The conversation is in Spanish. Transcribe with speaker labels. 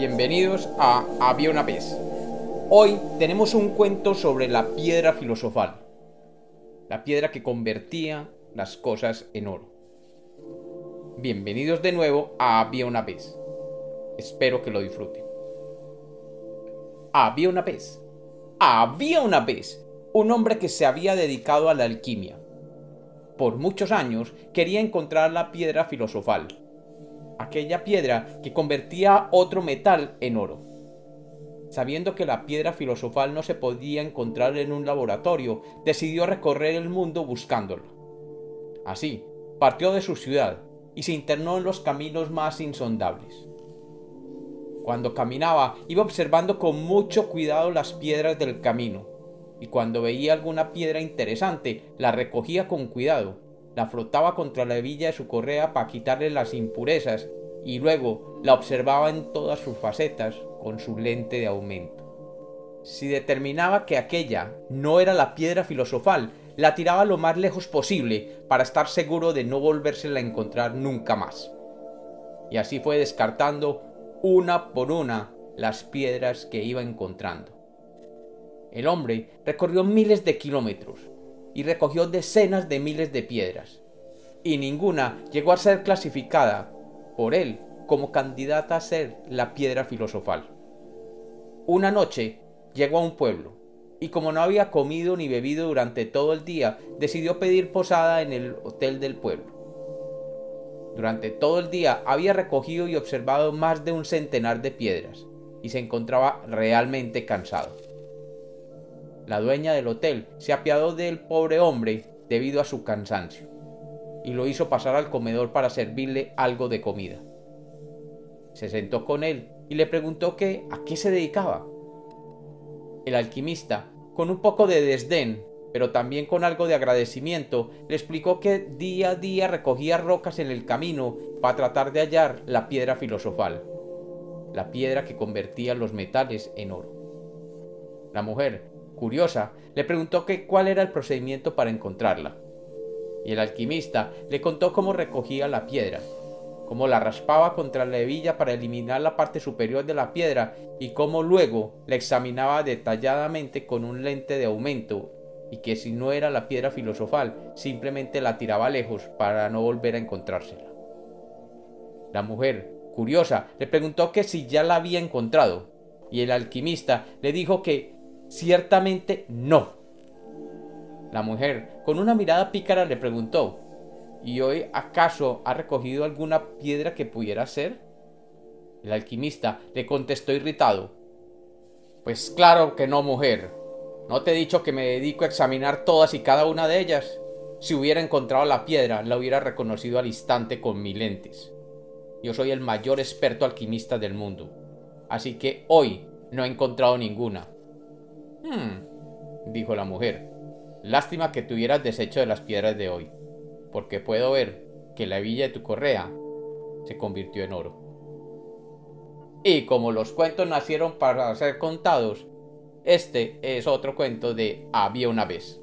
Speaker 1: bienvenidos a Había una vez. Hoy tenemos un cuento sobre la piedra filosofal, la piedra que convertía las cosas en oro. Bienvenidos de nuevo a Había una vez. Espero que lo disfruten. Había una vez. Había una vez un hombre que se había dedicado a la alquimia. Por muchos años quería encontrar la piedra filosofal aquella piedra que convertía otro metal en oro. Sabiendo que la piedra filosofal no se podía encontrar en un laboratorio, decidió recorrer el mundo buscándola. Así, partió de su ciudad y se internó en los caminos más insondables. Cuando caminaba, iba observando con mucho cuidado las piedras del camino, y cuando veía alguna piedra interesante, la recogía con cuidado la frotaba contra la hebilla de su correa para quitarle las impurezas y luego la observaba en todas sus facetas con su lente de aumento. Si determinaba que aquella no era la piedra filosofal, la tiraba lo más lejos posible para estar seguro de no volvérsela a encontrar nunca más. Y así fue descartando una por una las piedras que iba encontrando. El hombre recorrió miles de kilómetros, y recogió decenas de miles de piedras, y ninguna llegó a ser clasificada por él como candidata a ser la piedra filosofal. Una noche llegó a un pueblo, y como no había comido ni bebido durante todo el día, decidió pedir posada en el hotel del pueblo. Durante todo el día había recogido y observado más de un centenar de piedras, y se encontraba realmente cansado la dueña del hotel, se apiadó del pobre hombre debido a su cansancio, y lo hizo pasar al comedor para servirle algo de comida. Se sentó con él y le preguntó que a qué se dedicaba. El alquimista, con un poco de desdén, pero también con algo de agradecimiento, le explicó que día a día recogía rocas en el camino para tratar de hallar la piedra filosofal, la piedra que convertía los metales en oro. La mujer, curiosa, le preguntó que cuál era el procedimiento para encontrarla. Y el alquimista le contó cómo recogía la piedra, cómo la raspaba contra la hebilla para eliminar la parte superior de la piedra y cómo luego la examinaba detalladamente con un lente de aumento y que si no era la piedra filosofal simplemente la tiraba lejos para no volver a encontrársela. La mujer, curiosa, le preguntó que si ya la había encontrado y el alquimista le dijo que Ciertamente no. La mujer, con una mirada pícara, le preguntó, ¿Y hoy acaso ha recogido alguna piedra que pudiera ser? El alquimista le contestó irritado, Pues claro que no, mujer. ¿No te he dicho que me dedico a examinar todas y cada una de ellas? Si hubiera encontrado la piedra, la hubiera reconocido al instante con mis lentes. Yo soy el mayor experto alquimista del mundo, así que hoy no he encontrado ninguna. Hmm, dijo la mujer. Lástima que tuvieras desecho de las piedras de hoy, porque puedo ver que la hebilla de tu correa se convirtió en oro. Y como los cuentos nacieron para ser contados, este es otro cuento de Había una vez.